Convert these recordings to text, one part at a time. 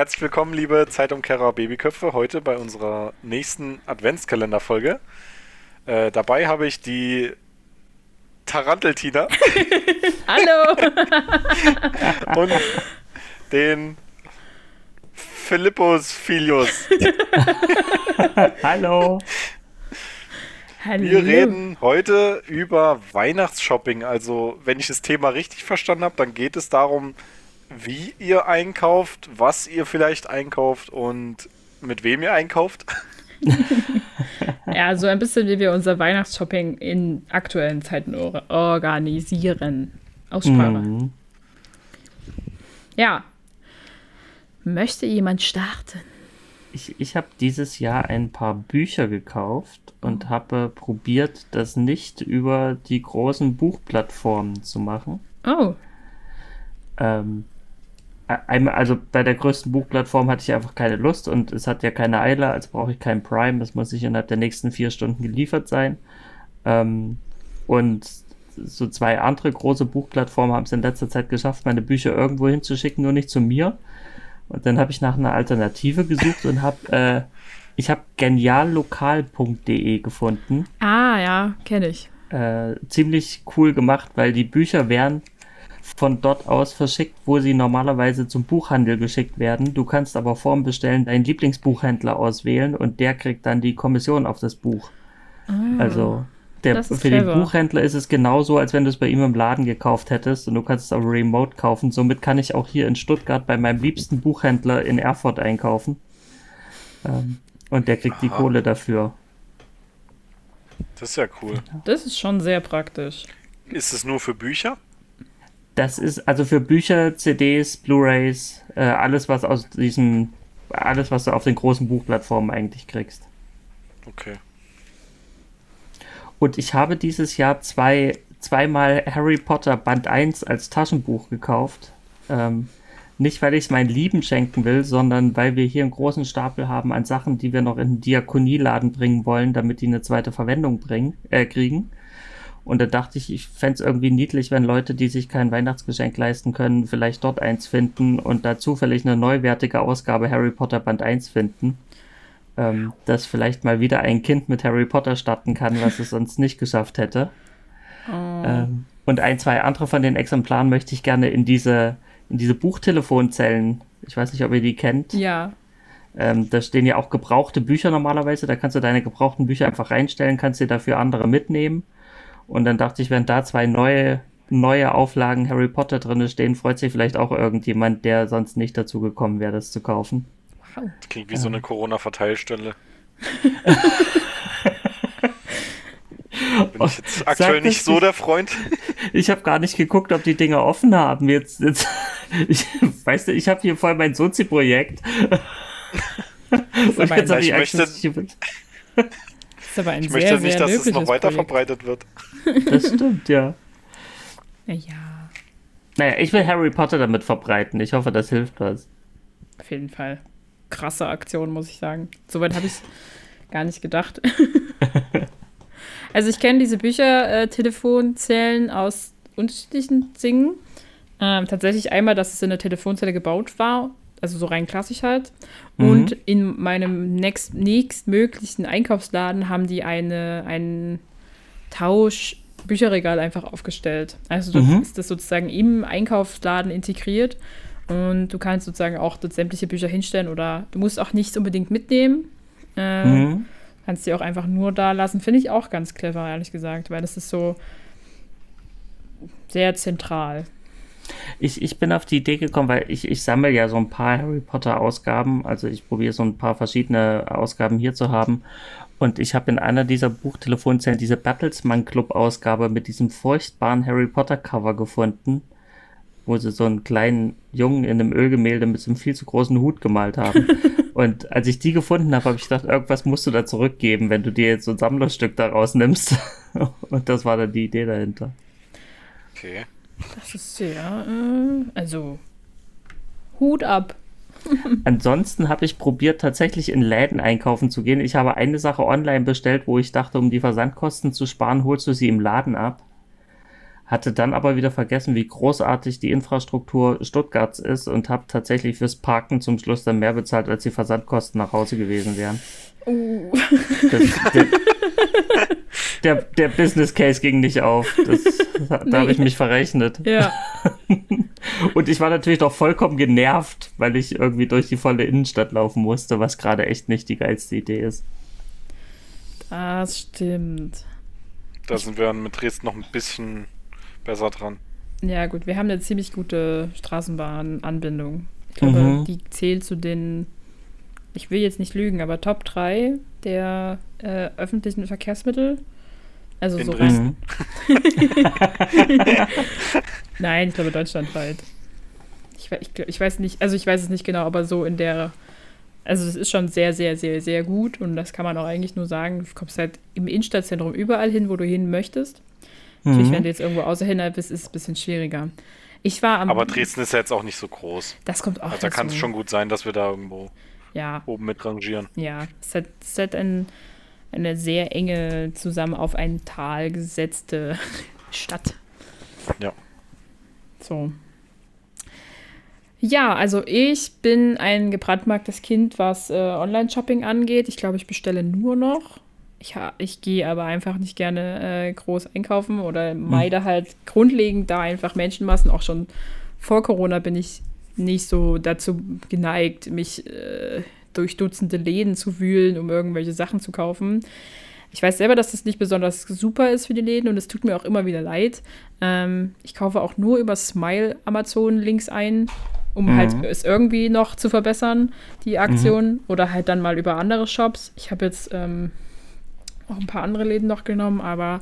Herzlich willkommen, liebe Zeitumkehrer Babyköpfe, heute bei unserer nächsten Adventskalenderfolge. Äh, dabei habe ich die Taranteltina. Hallo! und den Philippus Filius. Hallo! Hallo. Wir reden heute über Weihnachtsshopping. Also, wenn ich das Thema richtig verstanden habe, dann geht es darum, wie ihr einkauft, was ihr vielleicht einkauft und mit wem ihr einkauft. ja, so ein bisschen wie wir unser Weihnachtsshopping in aktuellen Zeiten or organisieren. Aussprache. Mhm. Ja. Möchte jemand starten? Ich, ich habe dieses Jahr ein paar Bücher gekauft und oh. habe probiert, das nicht über die großen Buchplattformen zu machen. Oh. Ähm, einmal, also bei der größten Buchplattform hatte ich einfach keine Lust und es hat ja keine Eile, also brauche ich kein Prime. Das muss sich innerhalb der nächsten vier Stunden geliefert sein. Ähm, und so zwei andere große Buchplattformen haben es in letzter Zeit geschafft, meine Bücher irgendwo hinzuschicken, nur nicht zu mir. Und dann habe ich nach einer Alternative gesucht und habe, äh, ich habe geniallokal.de gefunden. Ah, ja, kenne ich. Äh, ziemlich cool gemacht, weil die Bücher werden von dort aus verschickt, wo sie normalerweise zum Buchhandel geschickt werden. Du kannst aber vorm Bestellen deinen Lieblingsbuchhändler auswählen und der kriegt dann die Kommission auf das Buch. Ah, also der, für clever. den Buchhändler ist es genauso, als wenn du es bei ihm im Laden gekauft hättest und du kannst es auch remote kaufen. Somit kann ich auch hier in Stuttgart bei meinem liebsten Buchhändler in Erfurt einkaufen. Ähm, und der kriegt Aha. die Kohle dafür. Das ist ja cool. Das ist schon sehr praktisch. Ist es nur für Bücher? Das ist also für Bücher, CDs, Blu-rays, äh, alles was aus diesem, alles was du auf den großen Buchplattformen eigentlich kriegst. Okay. Und ich habe dieses Jahr zwei, zweimal Harry Potter Band 1 als Taschenbuch gekauft. Ähm, nicht, weil ich es meinen Lieben schenken will, sondern weil wir hier einen großen Stapel haben an Sachen, die wir noch in den Diakonieladen bringen wollen, damit die eine zweite Verwendung bringen, äh, kriegen. Und da dachte ich, ich fände es irgendwie niedlich, wenn Leute, die sich kein Weihnachtsgeschenk leisten können, vielleicht dort eins finden und da zufällig eine neuwertige Ausgabe Harry Potter Band 1 finden. Ähm, dass vielleicht mal wieder ein Kind mit Harry Potter starten kann, was es sonst nicht geschafft hätte. Oh. Ähm, und ein, zwei andere von den Exemplaren möchte ich gerne in diese, in diese Buchtelefonzellen. Ich weiß nicht, ob ihr die kennt. Ja. Ähm, da stehen ja auch gebrauchte Bücher normalerweise. Da kannst du deine gebrauchten Bücher einfach reinstellen, kannst dir dafür andere mitnehmen. Und dann dachte ich, wenn da zwei neue, neue Auflagen Harry Potter drin stehen, freut sich vielleicht auch irgendjemand, der sonst nicht dazu gekommen wäre, das zu kaufen. Das klingt wie so eine Corona-Verteilstelle. Bin ich jetzt aktuell nicht so der Freund? Ich habe gar nicht geguckt, ob die Dinger offen haben. Jetzt, jetzt ich, weißt du, ich habe hier voll mein Sozi-Projekt. Und jetzt habe ich, möchte, ist aber ein ich sehr, möchte nicht, sehr dass es noch weiter Projekt. verbreitet wird. Das stimmt, ja. Ja. Naja, ich will Harry Potter damit verbreiten. Ich hoffe, das hilft was. Auf jeden Fall. Krasse Aktion, muss ich sagen. Soweit habe ich es gar nicht gedacht. also ich kenne diese Bücher, äh, Telefonzellen aus unterschiedlichen Dingen. Ähm, tatsächlich einmal, dass es in der Telefonzelle gebaut war also so rein klassisch halt. Mhm. Und in meinem nächst, nächstmöglichen Einkaufsladen haben die eine, ein Tausch-Bücherregal einfach aufgestellt. Also du mhm. ist das sozusagen im Einkaufsladen integriert. Und du kannst sozusagen auch dort sämtliche Bücher hinstellen oder du musst auch nichts unbedingt mitnehmen. Äh, mhm. Kannst die auch einfach nur da lassen. Finde ich auch ganz clever, ehrlich gesagt, weil das ist so sehr zentral. Ich, ich bin auf die Idee gekommen, weil ich, ich sammle ja so ein paar Harry Potter Ausgaben. Also ich probiere so ein paar verschiedene Ausgaben hier zu haben. Und ich habe in einer dieser Buchtelefonzellen diese Bertelsmann Club Ausgabe mit diesem furchtbaren Harry Potter Cover gefunden, wo sie so einen kleinen Jungen in einem Ölgemälde mit so einem viel zu großen Hut gemalt haben. Und als ich die gefunden habe, habe ich gedacht, irgendwas musst du da zurückgeben, wenn du dir jetzt so ein Sammlerstück daraus nimmst. Und das war dann die Idee dahinter. Okay. Das ist sehr, äh, also Hut ab. Ansonsten habe ich probiert, tatsächlich in Läden einkaufen zu gehen. Ich habe eine Sache online bestellt, wo ich dachte, um die Versandkosten zu sparen, holst du sie im Laden ab. hatte dann aber wieder vergessen, wie großartig die Infrastruktur Stuttgarts ist und habe tatsächlich fürs Parken zum Schluss dann mehr bezahlt, als die Versandkosten nach Hause gewesen wären. Uh. Das, der, der, der, Business Case ging nicht auf. Das, da nee. habe ich mich verrechnet. Ja. Und ich war natürlich doch vollkommen genervt, weil ich irgendwie durch die volle Innenstadt laufen musste, was gerade echt nicht die geilste Idee ist. Das stimmt. Da sind wir mit Dresden noch ein bisschen besser dran. Ja, gut, wir haben eine ziemlich gute Straßenbahnanbindung. Ich glaube, mhm. die zählt zu den, ich will jetzt nicht lügen, aber Top 3 der äh, öffentlichen Verkehrsmittel. Also In so rein. Nein, ich glaube deutschlandweit. Ich, ich, ich weiß nicht, also ich weiß es nicht genau, aber so in der also das ist schon sehr, sehr, sehr, sehr gut und das kann man auch eigentlich nur sagen. Du kommst halt im Innenstadtzentrum überall hin, wo du hin möchtest. Mhm. Natürlich, wenn du jetzt irgendwo außerhalb bist, ist es ein bisschen schwieriger. Ich war am. Aber Dresden ist ja jetzt auch nicht so groß. Das kommt auch. Also da kann es schon gut sein, dass wir da irgendwo ja. oben mit rangieren. Ja, es ist halt, es ist halt ein, eine sehr enge, zusammen auf ein Tal gesetzte Stadt. Ja. So. Ja, also ich bin ein gebrandmarktes Kind, was äh, Online-Shopping angeht. Ich glaube, ich bestelle nur noch ich, ich gehe aber einfach nicht gerne äh, groß einkaufen oder hm. meide hm. halt grundlegend da einfach Menschenmassen. Auch schon vor Corona bin ich nicht so dazu geneigt, mich äh, durch Dutzende Läden zu wühlen, um irgendwelche Sachen zu kaufen. Ich weiß selber, dass das nicht besonders super ist für die Läden und es tut mir auch immer wieder leid. Ähm, ich kaufe auch nur über Smile Amazon Links ein, um mhm. halt es irgendwie noch zu verbessern, die Aktion. Mhm. Oder halt dann mal über andere Shops. Ich habe jetzt ähm, auch ein paar andere Läden noch genommen, aber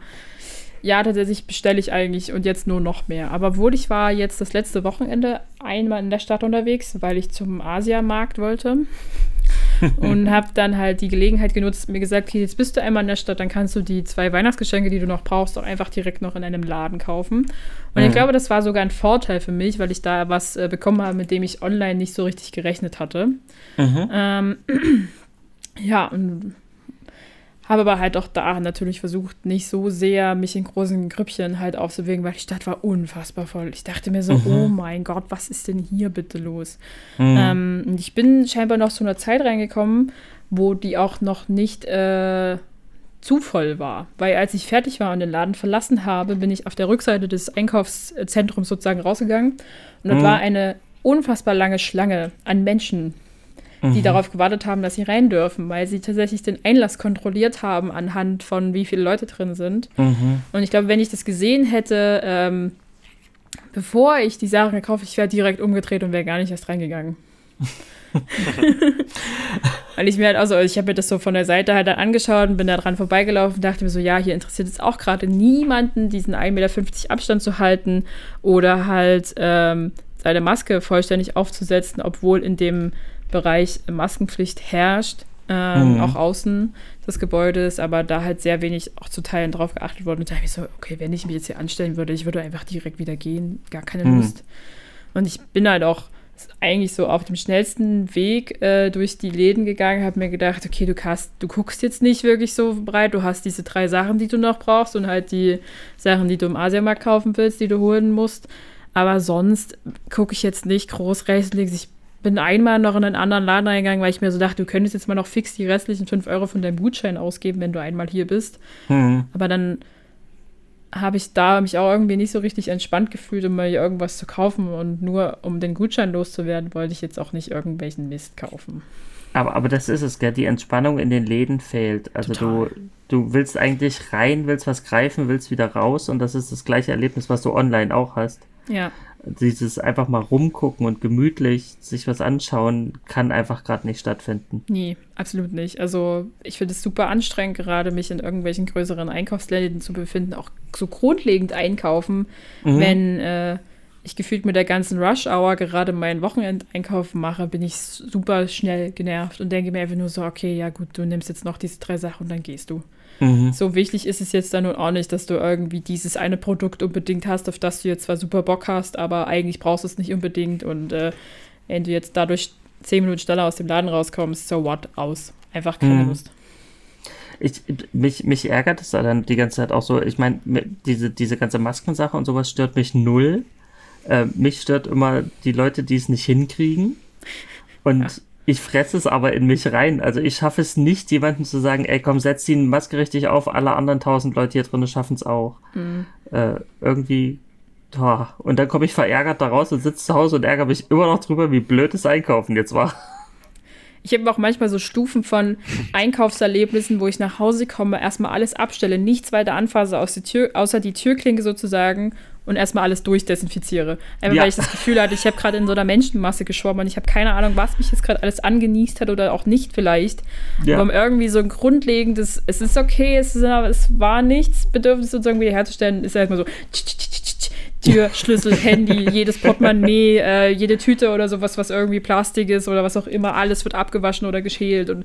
ja, tatsächlich bestelle ich eigentlich und jetzt nur noch mehr. Aber obwohl ich war jetzt das letzte Wochenende einmal in der Stadt unterwegs, weil ich zum Asiamarkt wollte und habe dann halt die Gelegenheit genutzt, mir gesagt, okay, jetzt bist du einmal in der Stadt, dann kannst du die zwei Weihnachtsgeschenke, die du noch brauchst, auch einfach direkt noch in einem Laden kaufen. Und mhm. ich glaube, das war sogar ein Vorteil für mich, weil ich da was äh, bekommen habe, mit dem ich online nicht so richtig gerechnet hatte. Mhm. Ähm, ja, und habe aber halt auch da natürlich versucht, nicht so sehr mich in großen Grüppchen halt aufzuwägen, weil die Stadt war unfassbar voll. Ich dachte mir so, mhm. oh mein Gott, was ist denn hier bitte los? Mhm. Ähm, und ich bin scheinbar noch zu einer Zeit reingekommen, wo die auch noch nicht äh, zu voll war. Weil als ich fertig war und den Laden verlassen habe, bin ich auf der Rückseite des Einkaufszentrums sozusagen rausgegangen. Und dort mhm. war eine unfassbar lange Schlange an Menschen die mhm. darauf gewartet haben, dass sie rein dürfen, weil sie tatsächlich den Einlass kontrolliert haben anhand von wie viele Leute drin sind. Mhm. Und ich glaube, wenn ich das gesehen hätte, ähm, bevor ich die Sachen gekauft ich wäre direkt umgedreht und wäre gar nicht erst reingegangen. Weil ich mir halt also ich habe mir das so von der Seite halt dann angeschaut und bin da dran vorbeigelaufen und dachte mir so, ja, hier interessiert es auch gerade niemanden, diesen 1,50 Meter Abstand zu halten oder halt ähm, seine Maske vollständig aufzusetzen, obwohl in dem Bereich Maskenpflicht herrscht, ähm, mhm. auch außen des Gebäudes, aber da halt sehr wenig auch zu Teilen drauf geachtet worden. Und da habe ich so, okay, wenn ich mich jetzt hier anstellen würde, ich würde einfach direkt wieder gehen, gar keine mhm. Lust. Und ich bin halt auch eigentlich so auf dem schnellsten Weg äh, durch die Läden gegangen, habe mir gedacht, okay, du hast, du guckst jetzt nicht wirklich so breit, du hast diese drei Sachen, die du noch brauchst und halt die Sachen, die du im Asiamarkt kaufen willst, die du holen musst. Aber sonst gucke ich jetzt nicht groß rechts links. Ich bin einmal noch in einen anderen Laden reingegangen, weil ich mir so dachte, du könntest jetzt mal noch fix die restlichen 5 Euro von deinem Gutschein ausgeben, wenn du einmal hier bist. Mhm. Aber dann habe ich da mich auch irgendwie nicht so richtig entspannt gefühlt, um mal irgendwas zu kaufen. Und nur um den Gutschein loszuwerden, wollte ich jetzt auch nicht irgendwelchen Mist kaufen. Aber, aber das ist es, gell? Die Entspannung in den Läden fehlt. Also du, du willst eigentlich rein, willst was greifen, willst wieder raus und das ist das gleiche Erlebnis, was du online auch hast. Ja dieses einfach mal rumgucken und gemütlich sich was anschauen, kann einfach gerade nicht stattfinden. Nee, absolut nicht. Also ich finde es super anstrengend, gerade mich in irgendwelchen größeren Einkaufsläden zu befinden, auch so grundlegend einkaufen, mhm. wenn äh, ich gefühlt mit der ganzen Rush-Hour gerade meinen Wochenendeinkauf mache, bin ich super schnell genervt und denke mir einfach nur so, okay, ja gut, du nimmst jetzt noch diese drei Sachen und dann gehst du. Mhm. So wichtig ist es jetzt dann nun auch nicht, dass du irgendwie dieses eine Produkt unbedingt hast, auf das du jetzt zwar super Bock hast, aber eigentlich brauchst du es nicht unbedingt. Und äh, wenn du jetzt dadurch zehn Minuten schneller aus dem Laden rauskommst, so what, aus. Einfach keine mhm. Lust. ich, mich, mich ärgert es dann die ganze Zeit auch so. Ich meine, diese, diese ganze Maskensache und sowas stört mich null. Äh, mich stört immer die Leute, die es nicht hinkriegen. Und ja. Ich fresse es aber in mich rein. Also ich schaffe es nicht, jemandem zu sagen, ey komm, setz die Maske richtig auf, alle anderen tausend Leute hier drin schaffen es auch. Mhm. Äh, irgendwie Boah. Und dann komme ich verärgert da raus und sitze zu Hause und ärgere mich immer noch drüber, wie blöd das Einkaufen jetzt war. Ich habe auch manchmal so Stufen von Einkaufserlebnissen, wo ich nach Hause komme, erstmal alles abstelle, nichts weiter anfasse aus die Tür, außer die Türklinke sozusagen und erstmal alles durchdesinfiziere. Einfach ja. weil ich das Gefühl hatte, ich habe gerade in so einer Menschenmasse geschwommen und ich habe keine Ahnung, was mich jetzt gerade alles angenießt hat oder auch nicht vielleicht. Ja. Aber irgendwie so ein grundlegendes, es ist okay, es, ist, es war nichts, Bedürfnis sozusagen wiederherzustellen, ist halt mal so Tür, Schlüssel, Handy, jedes Portemonnaie, äh, jede Tüte oder sowas, was irgendwie Plastik ist oder was auch immer, alles wird abgewaschen oder geschält und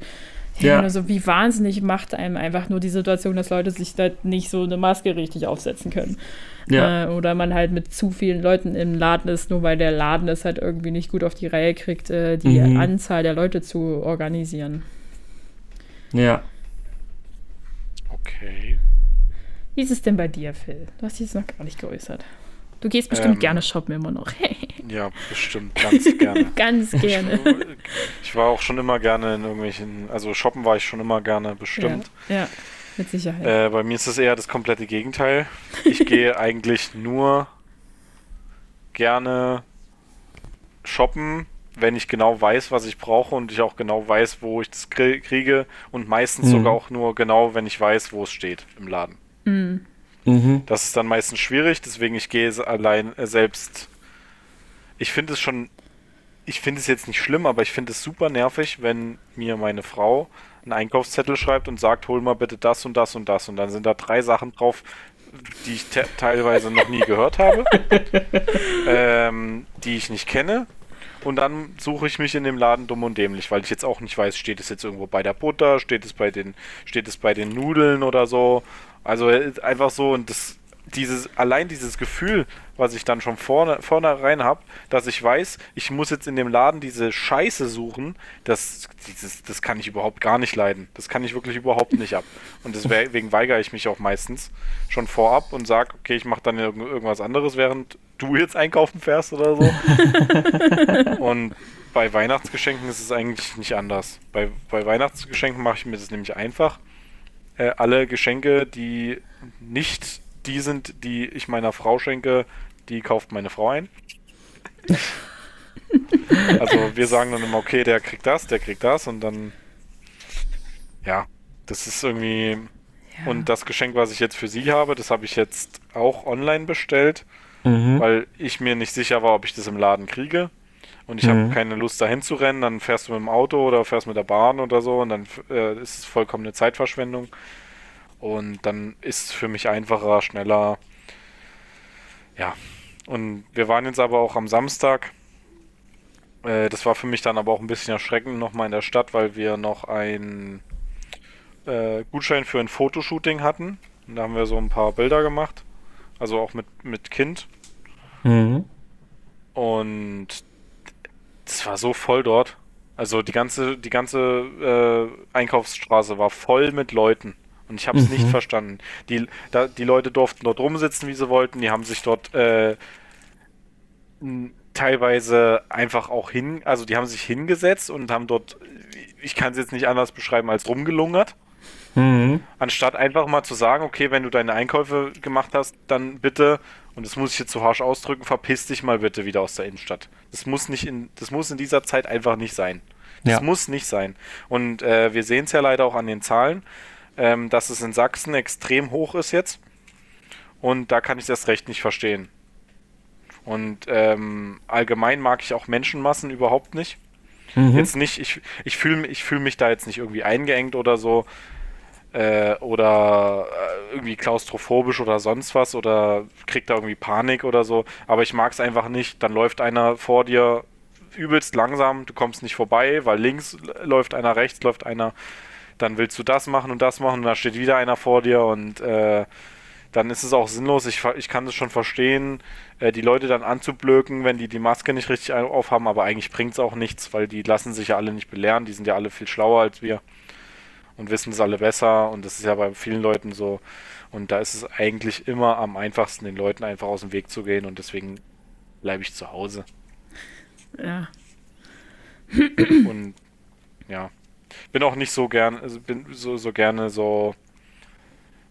ja, also wie wahnsinnig macht einem einfach nur die Situation, dass Leute sich da nicht so eine Maske richtig aufsetzen können. Ja. Äh, oder man halt mit zu vielen Leuten im Laden ist, nur weil der Laden es halt irgendwie nicht gut auf die Reihe kriegt, äh, die mhm. Anzahl der Leute zu organisieren. Ja. Okay. Wie ist es denn bei dir, Phil? Du hast dich jetzt noch gar nicht geäußert. Du gehst bestimmt ähm, gerne shoppen immer noch. ja, bestimmt, ganz gerne. ganz gerne. Ich, ich, war auch schon immer gerne in irgendwelchen, also shoppen war ich schon immer gerne, bestimmt. Ja, ja mit Sicherheit. Äh, bei mir ist es eher das komplette Gegenteil. Ich gehe eigentlich nur gerne shoppen, wenn ich genau weiß, was ich brauche und ich auch genau weiß, wo ich das kriege und meistens mhm. sogar auch nur genau, wenn ich weiß, wo es steht im Laden. Mhm. Mhm. Das ist dann meistens schwierig, deswegen ich gehe allein äh, selbst. Ich finde es schon, ich finde es jetzt nicht schlimm, aber ich finde es super nervig, wenn mir meine Frau einen Einkaufszettel schreibt und sagt, hol mal bitte das und das und das und dann sind da drei Sachen drauf, die ich teilweise noch nie gehört habe, ähm, die ich nicht kenne. Und dann suche ich mich in dem Laden dumm und dämlich, weil ich jetzt auch nicht weiß, steht es jetzt irgendwo bei der Butter, steht es bei den, steht es bei den Nudeln oder so also äh, einfach so und das dieses allein dieses Gefühl, was ich dann schon vorne vornherein habe, dass ich weiß, ich muss jetzt in dem Laden diese Scheiße suchen, das dieses das kann ich überhaupt gar nicht leiden. Das kann ich wirklich überhaupt nicht ab. Und deswegen weigere ich mich auch meistens schon vorab und sage, okay, ich mache dann irgendwas anderes, während du jetzt einkaufen fährst oder so. und bei Weihnachtsgeschenken ist es eigentlich nicht anders. Bei, bei Weihnachtsgeschenken mache ich mir das nämlich einfach äh, alle Geschenke, die nicht die sind, die ich meiner Frau schenke, die kauft meine Frau ein. also wir sagen dann immer, okay, der kriegt das, der kriegt das und dann ja, das ist irgendwie ja. und das Geschenk, was ich jetzt für sie habe, das habe ich jetzt auch online bestellt, mhm. weil ich mir nicht sicher war, ob ich das im Laden kriege und ich mhm. habe keine Lust dahin zu rennen, dann fährst du mit dem Auto oder fährst mit der Bahn oder so und dann äh, ist es vollkommen eine Zeitverschwendung. Und dann ist es für mich einfacher, schneller. Ja. Und wir waren jetzt aber auch am Samstag. Äh, das war für mich dann aber auch ein bisschen erschreckend nochmal in der Stadt, weil wir noch einen äh, Gutschein für ein Fotoshooting hatten. Und da haben wir so ein paar Bilder gemacht. Also auch mit, mit Kind. Mhm. Und es war so voll dort. Also die ganze, die ganze äh, Einkaufsstraße war voll mit Leuten. Und ich habe es mhm. nicht verstanden. Die, da, die Leute durften dort rumsitzen, wie sie wollten. Die haben sich dort äh, teilweise einfach auch hin, also die haben sich hingesetzt und haben dort, ich kann es jetzt nicht anders beschreiben, als rumgelungert. Mhm. Anstatt einfach mal zu sagen, okay, wenn du deine Einkäufe gemacht hast, dann bitte und das muss ich jetzt so harsch ausdrücken, verpiss dich mal bitte wieder aus der Innenstadt. Das muss nicht in, das muss in dieser Zeit einfach nicht sein. Das ja. muss nicht sein. Und äh, wir sehen es ja leider auch an den Zahlen, ähm, dass es in Sachsen extrem hoch ist jetzt. Und da kann ich das recht nicht verstehen. Und ähm, allgemein mag ich auch Menschenmassen überhaupt nicht. Mhm. Jetzt nicht, ich, ich fühle ich fühl mich da jetzt nicht irgendwie eingeengt oder so äh, oder äh, irgendwie klaustrophobisch oder sonst was oder kriegt da irgendwie Panik oder so. Aber ich mag es einfach nicht. Dann läuft einer vor dir übelst langsam, du kommst nicht vorbei, weil links läuft einer, rechts läuft einer. Dann willst du das machen und das machen und da steht wieder einer vor dir und äh, dann ist es auch sinnlos. Ich, ich kann das schon verstehen, äh, die Leute dann anzublöken, wenn die die Maske nicht richtig aufhaben, aber eigentlich bringt es auch nichts, weil die lassen sich ja alle nicht belehren, die sind ja alle viel schlauer als wir. Und wissen es alle besser und das ist ja bei vielen Leuten so. Und da ist es eigentlich immer am einfachsten, den Leuten einfach aus dem Weg zu gehen und deswegen bleibe ich zu Hause. Ja. Und ja, bin auch nicht so gern, also bin so, so gerne so,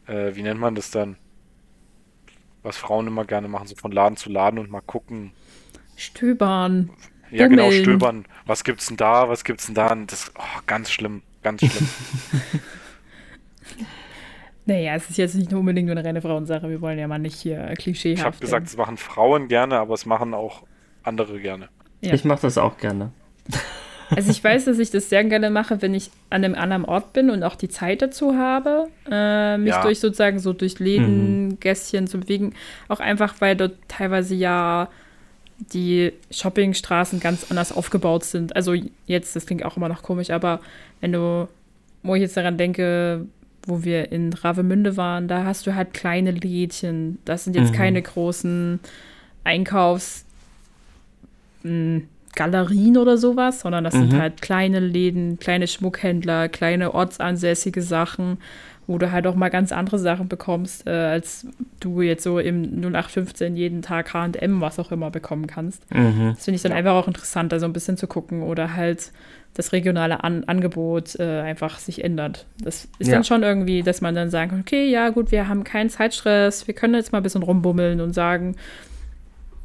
äh, wie nennt man das dann? Was Frauen immer gerne machen, so von Laden zu Laden und mal gucken. Stöbern. Ja, genau, Bummeln. stöbern. Was gibt's denn da? Was gibt's denn da? Und das, oh, ganz schlimm, ganz schlimm. Naja, es ist jetzt nicht unbedingt nur eine reine Frauensache. Wir wollen ja mal nicht hier klischeehaft. Ich habe gesagt, es machen Frauen gerne, aber es machen auch andere gerne. Ja. Ich mache das auch gerne. Also ich weiß, dass ich das sehr gerne mache, wenn ich an einem anderen Ort bin und auch die Zeit dazu habe, äh, mich Ja. durch sozusagen so durch Läden, Gässchen zu bewegen. Auch einfach, weil dort teilweise ja die Shoppingstraßen ganz anders aufgebaut sind. Also jetzt, das klingt auch immer noch komisch, aber wenn du, wo ich jetzt daran denke, wo wir in Ravemünde waren, da hast du halt kleine Lädchen. Das sind jetzt Mhm. keine großen Einkaufs- mh, Galerien oder sowas, sondern das sind Mhm. halt kleine Läden, kleine Schmuckhändler, kleine ortsansässige Sachen, wo du halt auch mal ganz andere Sachen bekommst, äh, als du jetzt so im 0815 jeden Tag H&M, was auch immer, bekommen kannst. Mhm. Das finde ich dann Ja. einfach auch interessant, da so ein bisschen zu gucken oder halt das regionale An Angebot äh, einfach sich ändert. Das ist Ja. dann schon irgendwie, dass man dann sagen kann, okay, ja gut, wir haben keinen Zeitstress, wir können jetzt mal ein bisschen rumbummeln und sagen,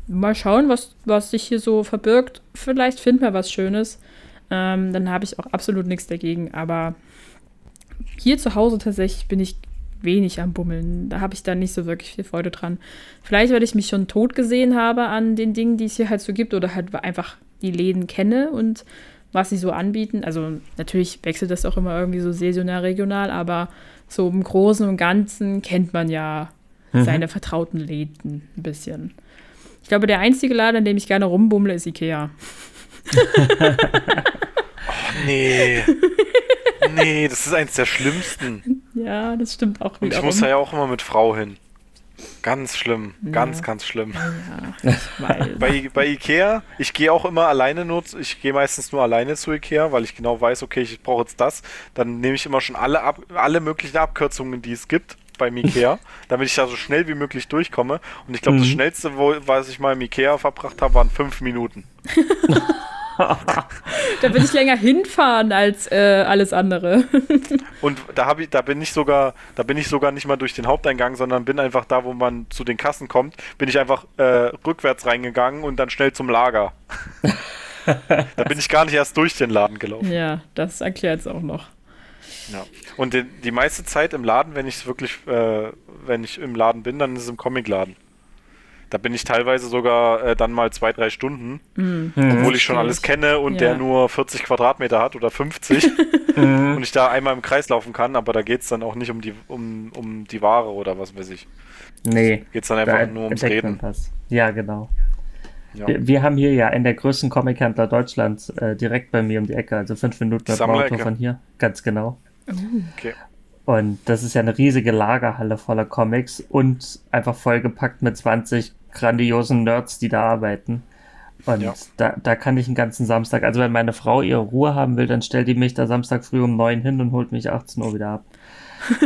mal schauen, was, was sich hier so verbirgt. Vielleicht finden wir was Schönes. Ähm, dann habe ich auch absolut nichts dagegen. Aber hier zu Hause tatsächlich bin ich wenig am Bummeln. Da habe ich dann nicht so wirklich viel Freude dran. Vielleicht, weil ich mich schon tot gesehen habe an den Dingen, die es hier halt so gibt oder halt einfach die Läden kenne und was sie so anbieten. Also natürlich wechselt das auch immer irgendwie so saisonal, regional, aber so im Großen und Ganzen kennt man ja Mhm. seine vertrauten Läden ein bisschen. Ich glaube, der einzige Laden, in dem ich gerne rumbummle, ist Ikea. Nee. nee, das ist eins der schlimmsten. Ja, das stimmt auch Und ich muss da ja auch immer mit Frau hin. Ganz schlimm, ganz, Ja. ganz schlimm. ja. Bei, bei Ikea, ich gehe auch immer alleine nur, ich gehe meistens nur alleine zu Ikea, weil ich genau weiß, okay, ich brauche jetzt das. Dann nehme ich immer schon alle, Ab alle möglichen Abkürzungen, die es gibt beim Ikea, damit ich da so schnell wie möglich durchkomme. Und ich glaube, das Mhm. schnellste, wo, was ich mal im Ikea verbracht habe, waren fünf Minuten. Da will ich länger hinfahren als äh, alles andere. Und da habe ich, da bin ich sogar, da bin ich sogar nicht mal durch den Haupteingang, sondern bin einfach da, wo man zu den Kassen kommt, bin ich einfach äh, rückwärts reingegangen und dann schnell zum Lager. da bin ich gar nicht erst durch den Laden gelaufen. ja, das erklärt es auch noch. Ja. Und die, die meiste Zeit im Laden, wenn ich wirklich, äh, wenn ich im Laden bin, dann ist es im Comicladen. Da bin ich teilweise sogar äh, dann mal zwei, drei Stunden, Mhm. obwohl ich schon alles kenne und Ja. der nur 40 Quadratmeter hat oder 50 Mhm. und ich da einmal im Kreis laufen kann, aber da geht es dann auch nicht um die, um, um die Ware oder was weiß ich. Nee, Geht es dann da einfach nur ums Reden. was. Ja, genau. Ja. Wir, wir haben hier ja einen der größten Comic-Händler Deutschlands äh, direkt bei mir um die Ecke, also fünf Minuten mit dem Sammlerecke. Auto von hier. Ganz genau. Okay. Und das ist ja eine riesige Lagerhalle voller Comics und einfach vollgepackt mit 20 grandiosen Nerds, die da arbeiten. Und Ja. da, da kann ich einen ganzen Samstag, also wenn meine Frau ihre Ruhe haben will, dann stellt die mich da Samstag früh um neun hin und holt mich 18 Uhr wieder ab.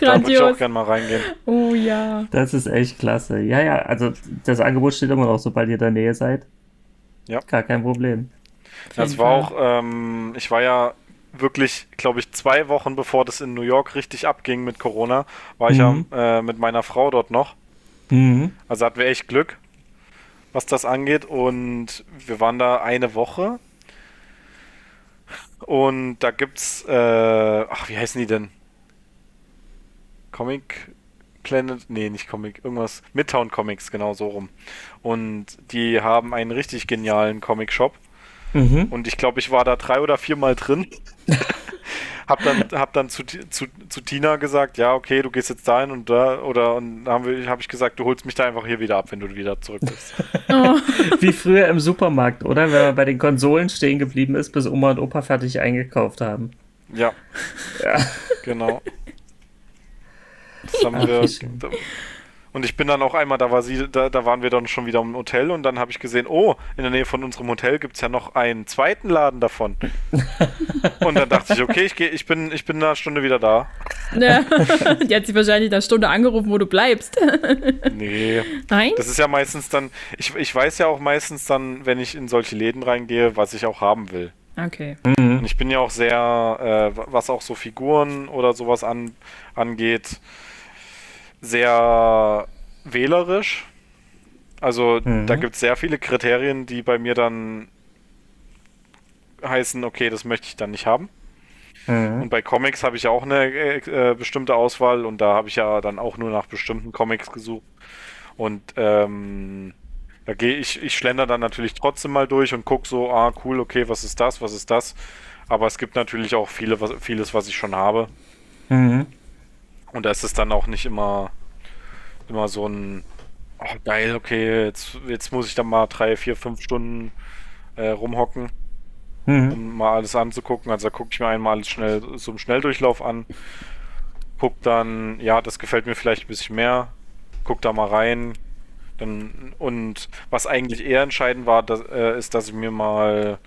Da würde ich auch Grandios. gerne mal reingehen. Oh ja. Das ist echt klasse. Ja, ja, also das Angebot steht immer noch, sobald ihr in der Nähe seid. Ja. Gar kein Problem. Das war auch, ähm, ich war ja wirklich, glaube ich, zwei Wochen bevor das in New York richtig abging mit Corona, war ich Mhm. ja äh, mit meiner Frau dort noch. Mhm. Also hatten wir echt Glück, was das angeht. Und wir waren da eine Woche. Und da gibt's, äh, ach, wie heißen die denn? Comic Planet? Nee, nicht Comic, irgendwas. Midtown Comics, genau so rum. Und die haben einen richtig genialen Comic-Shop. Mhm. Und ich glaube, ich war da drei oder viermal drin. hab dann, hab dann zu, zu, zu Tina gesagt, ja, okay, du gehst jetzt dahin und da, oder und dann habe hab ich gesagt, du holst mich da einfach hier wieder ab, wenn du wieder zurück bist. Oh, Wie früher im Supermarkt, oder? Wenn man bei den Konsolen stehen geblieben ist, bis Oma und Opa fertig eingekauft haben. Ja, Ja. genau. Das haben Ach, wir. Und ich bin dann auch einmal, da war sie, da, da waren wir dann schon wieder im Hotel und dann habe ich gesehen, oh, in der Nähe von unserem Hotel gibt es ja noch einen zweiten Laden davon. und dann dachte ich, okay, ich, geh, ich, bin, ich bin eine Stunde wieder da. Ja. Die hat sich wahrscheinlich eine Stunde angerufen, wo du bleibst. Nee. Nein? Das ist ja meistens dann, ich, ich weiß ja auch meistens dann, wenn ich in solche Läden reingehe, was ich auch haben will. Okay. Mhm. Und ich bin ja auch sehr, äh, was auch so Figuren oder sowas an, angeht, sehr wählerisch. Also Mhm. da gibt es sehr viele Kriterien, die bei mir dann heißen, okay, das möchte ich dann nicht haben. Mhm. Und bei Comics habe ich ja auch eine äh, äh, bestimmte Auswahl und da habe ich ja dann auch nur nach bestimmten Comics gesucht. Und ähm, da gehe ich, ich schlender dann natürlich trotzdem mal durch und gucke so, ah cool, okay, was ist das, was ist das? Aber es gibt natürlich auch viele, was, vieles, was ich schon habe. Mhm. Und da ist es dann auch nicht immer, immer so ein, oh, geil, okay, jetzt, jetzt muss ich dann mal drei, vier, fünf Stunden äh, rumhocken, Mhm. um mal alles anzugucken. Also da gucke ich mir einmal alles schnell so im Schnelldurchlauf an. Guck dann, ja, das gefällt mir vielleicht ein bisschen mehr. Guck da mal rein. Dann, und was eigentlich eher entscheidend war, dass, äh, ist, dass ich mir mal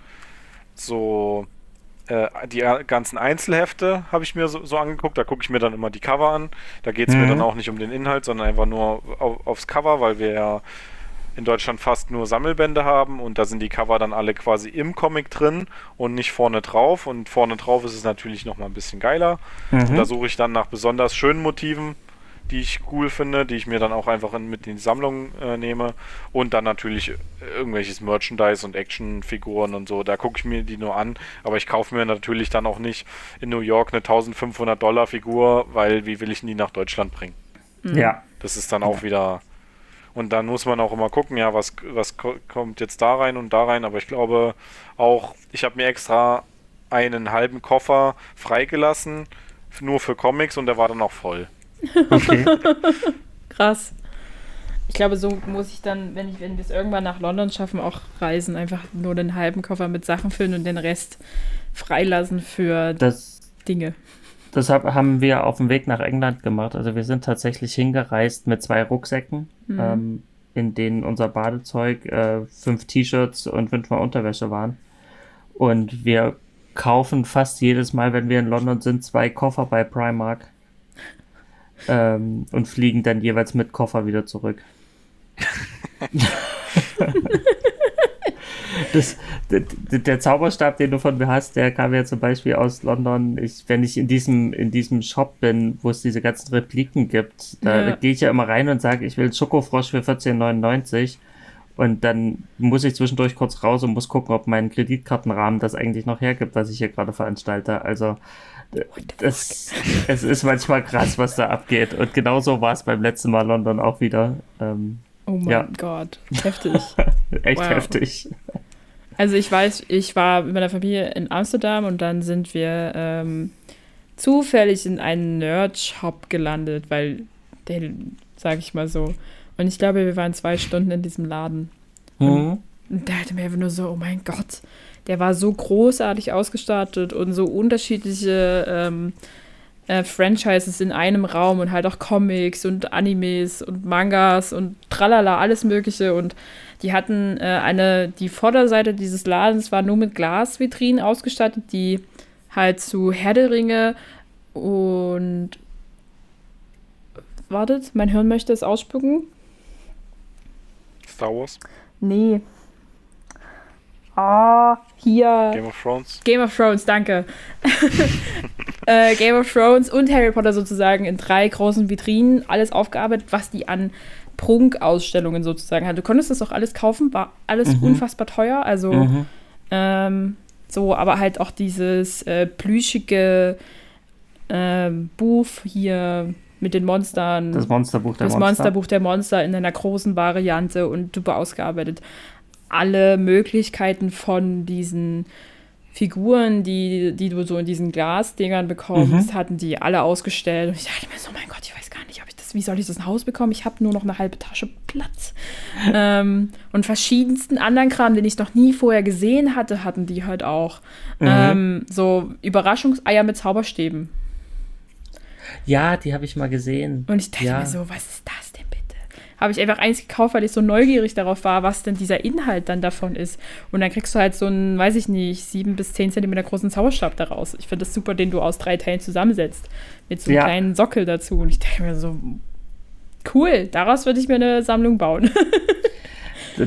so die ganzen Einzelhefte habe ich mir so, so angeguckt. Da gucke ich mir dann immer die Cover an. Da geht es mir Mhm. dann auch nicht um den Inhalt, sondern einfach nur auf, aufs Cover, weil wir ja in Deutschland fast nur Sammelbände haben und da sind die Cover dann alle quasi im Comic drin und nicht vorne drauf. Und vorne drauf ist es natürlich nochmal ein bisschen geiler. Und da Mhm. suche ich dann nach besonders schönen Motiven, die ich cool finde, die ich mir dann auch einfach in, mit in die Sammlung äh, nehme. Und dann natürlich äh, irgendwelches Merchandise und Actionfiguren und so. Da gucke ich mir die nur an. Aber ich kaufe mir natürlich dann auch nicht in New York eine 1500 Dollar Figur, weil wie will ich die nach Deutschland bringen? Ja. Das ist dann auch wieder. Und dann muss man auch immer gucken, ja, was, was ko kommt jetzt da rein und da rein. Aber ich glaube auch, ich habe mir extra einen halben Koffer freigelassen, nur für Comics und der war dann auch voll. Okay. Krass. Ich glaube, so muss ich dann, wenn, ich, wenn wir es irgendwann nach London schaffen, auch reisen. Einfach nur den halben Koffer mit Sachen füllen und den Rest freilassen für Das, Dinge. das hab, haben wir auf dem Weg nach England gemacht. Also wir sind tatsächlich hingereist mit zwei Rucksäcken, Mhm. ähm, in denen unser Badezeug, äh, fünf T-Shirts und fünfmal Unterwäsche waren. Und wir kaufen fast jedes Mal, wenn wir in London sind, zwei Koffer bei Primark. Ähm, und fliegen dann jeweils mit Koffer wieder zurück. das, d- d- der Zauberstab, den du von mir hast, der kam ja zum Beispiel aus London. Ich, wenn ich in diesem, in diesem Shop bin, wo es diese ganzen Repliken gibt, da Ja. gehe ich ja immer rein und sage, ich will einen Schokofrosch für 14,99. Und dann muss ich zwischendurch kurz raus und muss gucken, ob mein Kreditkartenrahmen das eigentlich noch hergibt, was ich hier gerade veranstalte. Also das, es ist manchmal krass, was da abgeht. Und genauso war es beim letzten Mal London auch wieder. Ähm, Oh mein Ja. Gott, heftig. echt Wow. heftig. Also ich weiß, ich war mit meiner Familie in Amsterdam und dann sind wir ähm, zufällig in einen Nerd-Shop gelandet, weil der, sag ich mal so. Und ich glaube, wir waren zwei Stunden in diesem Laden. Mhm. Und der hatte mir einfach nur so, oh mein Gott, der war so großartig ausgestattet und so unterschiedliche ähm, äh, Franchises in einem Raum und halt auch Comics und Animes und Mangas und tralala, alles Mögliche. Und die hatten äh, eine, die Vorderseite dieses Ladens war nur mit Glasvitrinen ausgestattet, die halt zu Herr der Ringe und wartet, mein Hirn möchte es ausspucken. Star Wars, Nee. Ah, hier. Game of Thrones. Game of Thrones, danke. äh, Game of Thrones und Harry Potter sozusagen in drei großen Vitrinen, alles aufgearbeitet, was die an Prunkausstellungen sozusagen hat. Du konntest das auch alles kaufen, war alles Mhm. unfassbar teuer. Also Mhm. ähm, so, aber halt auch dieses äh, plüschige ähm, Buch hier mit den Monstern. Das Monsterbuch der das Monster. Monsterbuch der Monster in einer großen Variante und super ausgearbeitet. Alle Möglichkeiten von diesen Figuren, die, die du so in diesen Glasdingern bekommst, Mhm. hatten die alle ausgestellt. Und ich dachte mir so, mein Gott, ich weiß gar nicht, ob ich das, wie soll ich das in Haus bekommen? Ich habe nur noch eine halbe Tasche Platz. ähm, und verschiedensten anderen Kram, den ich noch nie vorher gesehen hatte, hatten die halt auch. Mhm. Ähm, so Überraschungseier mit Zauberstäben. Ja, die habe ich mal gesehen. Und ich dachte Ja. mir so, was ist das denn? Habe ich einfach eins gekauft, weil ich so neugierig darauf war, was denn dieser Inhalt dann davon ist. Und dann kriegst du halt so einen, weiß ich nicht, sieben bis zehn Zentimeter großen Zauberstab daraus. Ich finde das super, den du aus drei Teilen zusammensetzt. Mit so einem Ja. kleinen Sockel dazu. Und ich denke mir so, cool, daraus würde ich mir eine Sammlung bauen.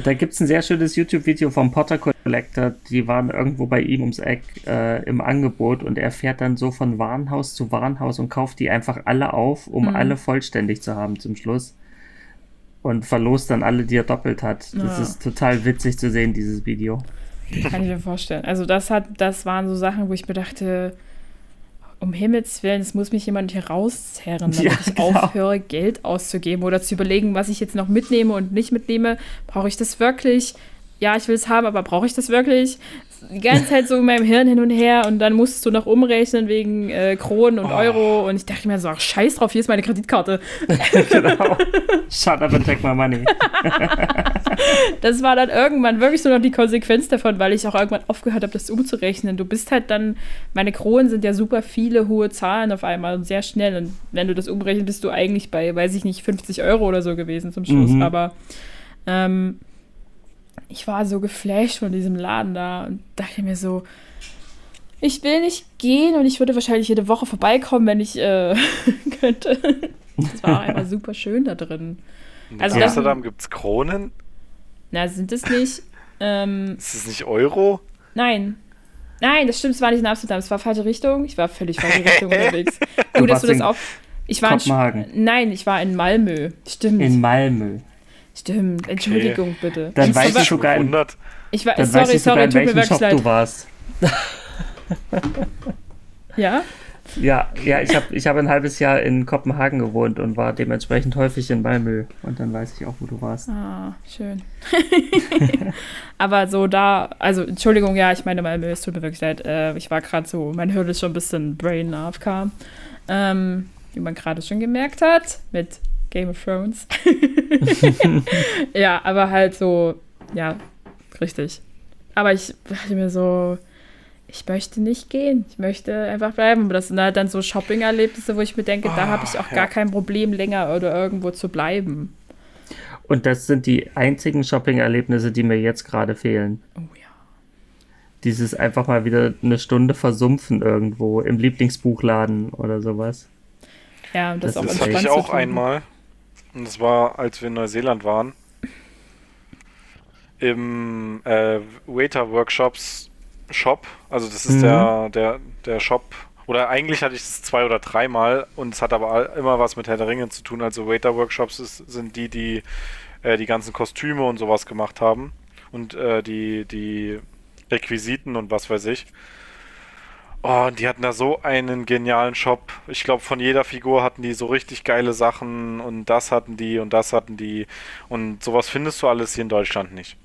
Da, gibt es ein sehr schönes YouTube-Video vom Potter Collector. Die waren irgendwo bei ihm ums Eck äh, im Angebot und er fährt dann so von Warenhaus zu Warenhaus und kauft die einfach alle auf, um Mhm. alle vollständig zu haben zum Schluss. Und verlost dann alle, die er doppelt hat. Das Ja. ist total witzig zu sehen, dieses Video. Kann ich mir vorstellen. Also das hat, das waren so Sachen, wo ich mir dachte, um Himmels Willen, es muss mich jemand hier rauszerren, damit Ja, ich genau. aufhöre, Geld auszugeben oder zu überlegen, was ich jetzt noch mitnehme und nicht mitnehme. Brauche ich das wirklich? Ja, ich will es haben, aber brauche ich das wirklich? Die ganze Zeit so in meinem Hirn hin und her und dann musstest du noch umrechnen wegen äh, Kronen und Oh. Euro und ich dachte mir so, ach, scheiß drauf, hier ist meine Kreditkarte. genau. Shut up and take my money. Das war dann irgendwann wirklich nur noch die Konsequenz davon, weil ich auch irgendwann aufgehört habe, das umzurechnen. Du bist halt dann, meine Kronen sind ja super viele hohe Zahlen auf einmal und sehr schnell. Und wenn du das umrechnest, bist du eigentlich bei, weiß ich nicht, 50 Euro oder so gewesen zum Schluss. Mhm. Aber ähm, ich war so geflasht von diesem Laden da und dachte mir so, ich will nicht gehen und ich würde wahrscheinlich jede Woche vorbeikommen, wenn ich äh, könnte. Das war auch einfach super schön da drin. In Also Amsterdam gibt es Kronen? Na, sind es nicht. Ähm, Ist es nicht Euro? Nein. Nein, das stimmt, es war nicht in Amsterdam, es war falsche Richtung. Ich war völlig falsche Richtung unterwegs. Du Gut, dass du das auch. Ich war in. Nein, ich war in Malmö. Stimmt. In Malmö. Stimmt. Entschuldigung, bitte. Dann ich, weiß ich sogar, in, ich war, dann sorry, weiß ich sogar, sorry, in tut mir welchem wirklich Shop leid. du warst. Ja? Ja, ja, ich habe ich hab ein halbes Jahr in Kopenhagen gewohnt und war dementsprechend häufig in Malmö. Und dann weiß ich auch, wo du warst. Ah, schön. Aber so da, also Entschuldigung, ja, ich meine Malmö, es tut mir wirklich leid. Äh, ich war gerade so, mein Hirn ist schon ein bisschen Brain AFK. Ähm, wie man gerade schon gemerkt hat, mit Game of Thrones. ja, aber halt so, ja, richtig. Aber ich dachte mir so, ich möchte nicht gehen. Ich möchte einfach bleiben. Aber das sind halt dann so Shopping-Erlebnisse, wo ich mir denke, da habe ich auch ja. gar kein Problem, länger oder irgendwo zu bleiben. Und das sind die einzigen Shopping-Erlebnisse, die mir jetzt gerade fehlen. Oh ja. Dieses einfach mal wieder eine Stunde versumpfen irgendwo im Lieblingsbuchladen oder sowas. Ja, und das, Das auch ist Das hatte entspannt ich auch einmal. Und das war, als wir in Neuseeland waren. Im äh, Waiter Workshops Shop. Also das ist Mhm. der, der, der Shop. Oder eigentlich hatte ich es zwei oder dreimal und es hat aber immer was mit Herr der Ringe zu tun. Also Waiter Workshops ist, sind die, die äh, die ganzen Kostüme und sowas gemacht haben. Und äh, die, die Requisiten und was weiß ich. Oh, und die hatten da so einen genialen Shop. Ich glaube, von jeder Figur hatten die so richtig geile Sachen und das hatten die und das hatten die. Und sowas findest du alles hier in Deutschland nicht.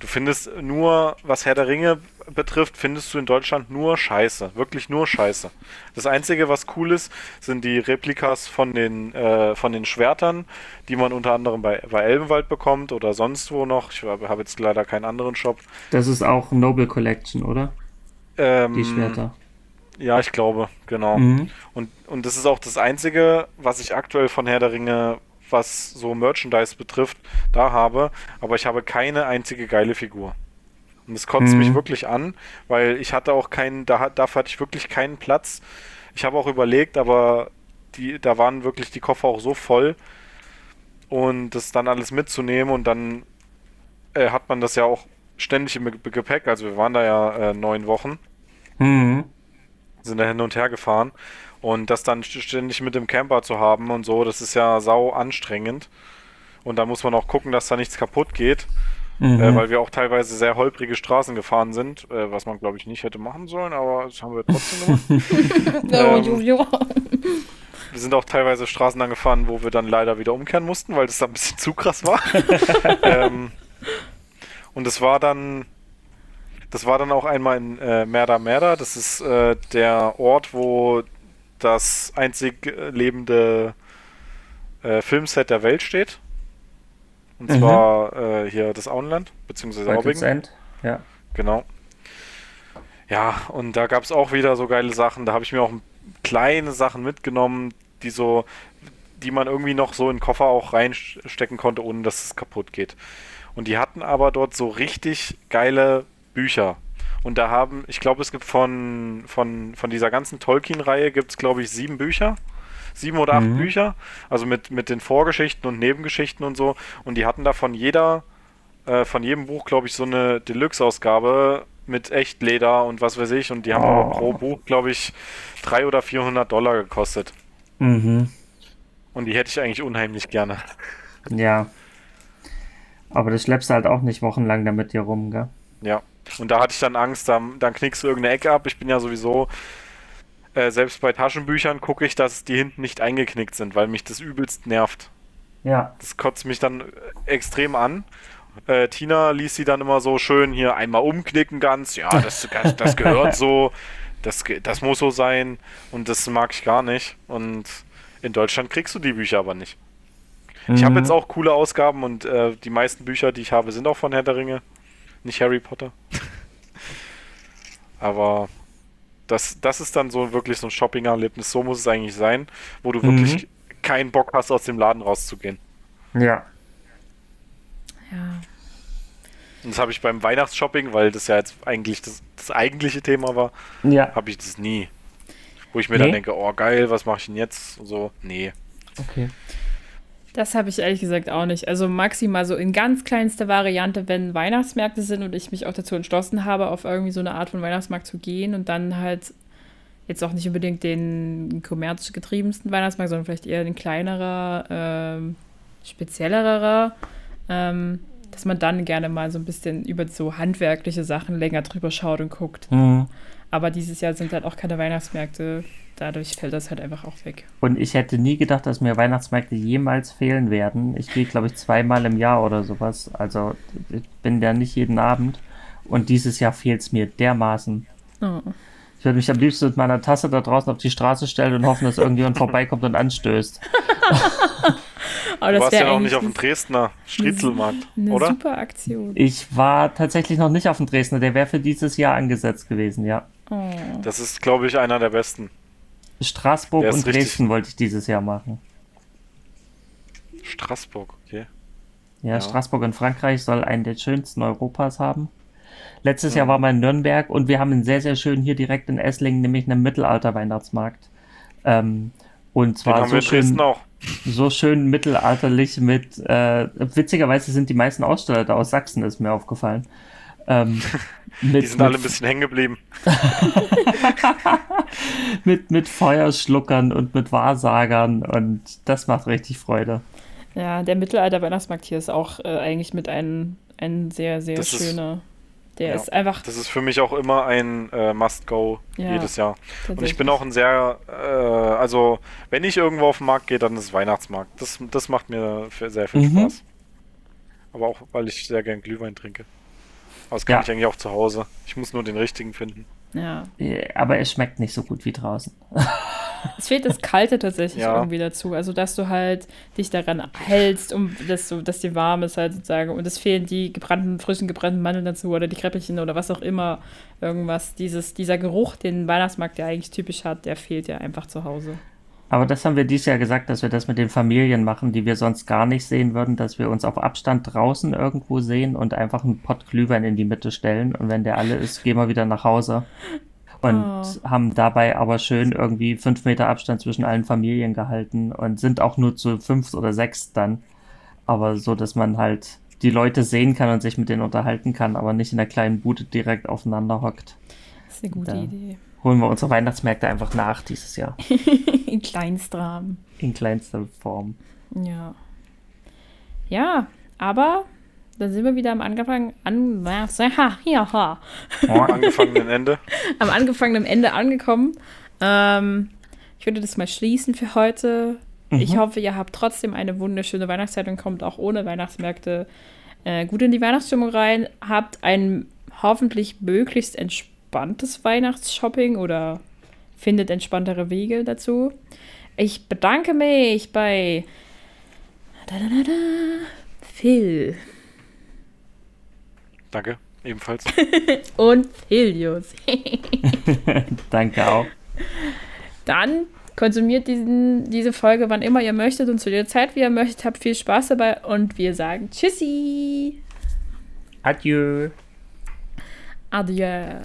Du findest nur, was Herr der Ringe betrifft, findest du in Deutschland nur Scheiße. Wirklich nur Scheiße. Das Einzige, was cool ist, sind die Replikas von den, äh, von den Schwertern, die man unter anderem bei, bei Elbenwald bekommt oder sonst wo noch. Ich habe jetzt leider keinen anderen Shop. Das ist auch Noble Collection, oder? Ähm, Die Schwerter. Ja, ich glaube, genau. Mhm. Und, und das ist auch das Einzige, was ich aktuell von Herr der Ringe, was so Merchandise betrifft, da habe. Aber ich habe keine einzige geile Figur. Und das kotzt Mhm. mich wirklich an, weil ich hatte auch keinen, da, dafür hatte ich wirklich keinen Platz. Ich habe auch überlegt, aber die, da waren wirklich die Koffer auch so voll. Und das dann alles mitzunehmen und dann äh, hat man das ja auch ständig im Ge- Gepäck. Also wir waren da ja äh, neun Wochen Mhm. sind da hin und her gefahren. Und das dann st- ständig mit dem Camper zu haben und so, das ist ja sau anstrengend. Und da muss man auch gucken, dass da nichts kaputt geht, Mhm. äh, weil wir auch teilweise sehr holprige Straßen gefahren sind, äh, was man glaube ich nicht hätte machen sollen, aber das haben wir trotzdem gemacht. Oh, Ähm. Wir sind auch teilweise Straßen angefahren, wo wir dann leider wieder umkehren mussten, weil das da ein bisschen zu krass war. ähm, und es war dann, das war dann auch einmal in äh, Merda Merda. Das ist äh, der Ort, wo das einzig äh, lebende äh, Filmset der Welt steht. Und Mhm. zwar äh, hier das Auenland, beziehungsweise. End. Ja. Genau. Ja, und da gab es auch wieder so geile Sachen. Da habe ich mir auch kleine Sachen mitgenommen, die so. die man irgendwie noch so in den Koffer auch reinstecken konnte, ohne dass es kaputt geht. Und die hatten aber dort so richtig geile Bücher. Und da haben, ich glaube, es gibt von, von, von dieser ganzen Tolkien-Reihe gibt es, glaube ich, sieben Bücher. Sieben oder acht Mhm. Bücher. Also mit, mit den Vorgeschichten und Nebengeschichten und so. Und die hatten da von jeder, äh, von jedem Buch, glaube ich, so eine Deluxe-Ausgabe mit Echtleder und was weiß ich. Und die haben Oh. aber pro Buch, glaube ich, 300 oder 400 Dollar gekostet. Mhm. Und die hätte ich eigentlich unheimlich gerne. Ja. Aber das schleppst du halt auch nicht wochenlang damit dir rum, gell? Ja. Und da hatte ich dann Angst, dann, dann knickst du irgendeine Ecke ab. Ich bin ja sowieso, äh, selbst bei Taschenbüchern gucke ich, dass die hinten nicht eingeknickt sind, weil mich das übelst nervt. Ja. Das kotzt mich dann äh, extrem an. Äh, Tina ließ sie dann immer so schön hier einmal umknicken ganz. Ja, das, das, das gehört so. Das, das muss so sein. Und das mag ich gar nicht. Und in Deutschland kriegst du die Bücher aber nicht. Ich habe Mhm. jetzt auch coole Ausgaben und äh, die meisten Bücher, die ich habe, sind auch von Herr der Ringe. Nicht Harry Potter. Aber das, das ist dann so wirklich so ein Shopping-Erlebnis. So muss es eigentlich sein, wo du Mhm. wirklich keinen Bock hast, aus dem Laden rauszugehen. Ja. Ja. Und das habe ich beim Weihnachtsshopping, weil das ja jetzt eigentlich das, das eigentliche Thema war, Ja. habe ich das nie. Wo ich mir Nee? dann denke, oh geil, was mache ich denn jetzt? Und so, nee. Okay. Das habe ich ehrlich gesagt auch nicht. Also maximal so in ganz kleinster Variante, wenn Weihnachtsmärkte sind und ich mich auch dazu entschlossen habe, auf irgendwie so eine Art von Weihnachtsmarkt zu gehen und dann halt jetzt auch nicht unbedingt den kommerzgetriebensten Weihnachtsmarkt, sondern vielleicht eher den kleinerer, ähm, speziellerer, ähm, dass man dann gerne mal so ein bisschen über so handwerkliche Sachen länger drüber schaut und guckt. Mhm. Aber dieses Jahr sind halt auch keine Weihnachtsmärkte. Dadurch fällt das halt einfach auch weg. Und ich hätte nie gedacht, dass mir Weihnachtsmärkte jemals fehlen werden. Ich gehe, glaube ich, zweimal im Jahr oder sowas. Also ich bin ja nicht jeden Abend. Und dieses Jahr fehlt es mir dermaßen. Oh. Ich würde mich am liebsten mit meiner Tasse da draußen auf die Straße stellen und hoffen, dass irgendjemand vorbeikommt und anstößt. Aber Du das warst ja wäre noch nicht auf dem Dresdner Striezelmarkt, eine oder? super Aktion. Ich war tatsächlich noch nicht auf dem Dresdner. Der wäre für dieses Jahr angesetzt gewesen, ja. Oh. Das ist, glaube ich, einer der besten. Straßburg Der und Dresden wollte ich dieses Jahr machen. Straßburg, okay. Ja, Ja. Straßburg in Frankreich soll einen der schönsten Europas haben. Letztes Jahr war mal in Nürnberg und wir haben einen sehr, sehr schönen hier direkt in Esslingen, nämlich einen Mittelalter-Weihnachtsmarkt. Ähm, und Den zwar haben so wir in Dresden schön, auch. So schön mittelalterlich mit, äh, witzigerweise sind die meisten Aussteller da aus Sachsen, ist mir aufgefallen. Ähm, mit, Die sind alle ein bisschen hängen geblieben. mit, mit Feuerschluckern und mit Wahrsagern und das macht richtig Freude. Ja, der Mittelalter-Weihnachtsmarkt hier ist auch äh, eigentlich mit einem ein sehr, sehr Das ist- schöner. Der Ja, ist einfach. Das ist für mich auch immer ein äh, Must-Go Ja, jedes Jahr. Und ich bin auch ein sehr, äh, also wenn ich irgendwo auf den Markt gehe, dann ist es Weihnachtsmarkt. Das, das macht mir sehr viel Mhm. Spaß. Aber auch, weil ich sehr gern Glühwein trinke. Aber das kann Ja. ich eigentlich auch zu Hause. Ich muss nur den richtigen finden. Ja. Aber es schmeckt nicht so gut wie draußen. Es fehlt das Kalte tatsächlich Ja. irgendwie dazu. Also, dass du halt dich daran hältst, um dass, du, dass dir warm ist halt sozusagen. Und es fehlen die gebrannten, frischen gebrannten Mandeln dazu oder die Kräppelchen oder was auch immer. Irgendwas. Dieses, dieser Geruch, den Weihnachtsmarkt ja eigentlich typisch hat, der fehlt ja einfach zu Hause. Aber das haben wir dieses Jahr gesagt, dass wir das mit den Familien machen, die wir sonst gar nicht sehen würden, dass wir uns auf Abstand draußen irgendwo sehen und einfach einen Pott Glühwein in die Mitte stellen. Und wenn der alle ist, gehen wir wieder nach Hause. Und Oh. haben dabei aber schön irgendwie fünf Meter Abstand zwischen allen Familien gehalten und sind auch nur zu fünf oder sechs dann. Aber so, dass man halt die Leute sehen kann und sich mit denen unterhalten kann, aber nicht in der kleinen Bude direkt aufeinander hockt. Das ist eine gute Da. Idee. Holen wir unsere Weihnachtsmärkte einfach nach dieses Jahr. In Kleinstrahmen. In kleinster Form. Ja. Ja, aber dann sind wir wieder am Anfang an, ha, ja, ha, Am angefangenen Ende. am angefangenen Ende angekommen. Ähm, ich würde das mal schließen für heute. Ich Mhm. hoffe, ihr habt trotzdem eine wunderschöne Weihnachtszeit und kommt auch ohne Weihnachtsmärkte äh, gut in die Weihnachtsstimmung rein. Habt ein hoffentlich möglichst entspanntes Weihnachtsshopping oder findet entspanntere Wege dazu. Ich bedanke mich bei da, da, da, da, Phil Danke, ebenfalls. und Philius. Danke auch. Dann Konsumiert diesen, diese Folge, wann immer ihr möchtet und zu der Zeit, wie ihr möchtet. Habt viel Spaß dabei und wir sagen Tschüssi. Adieu. Adieu.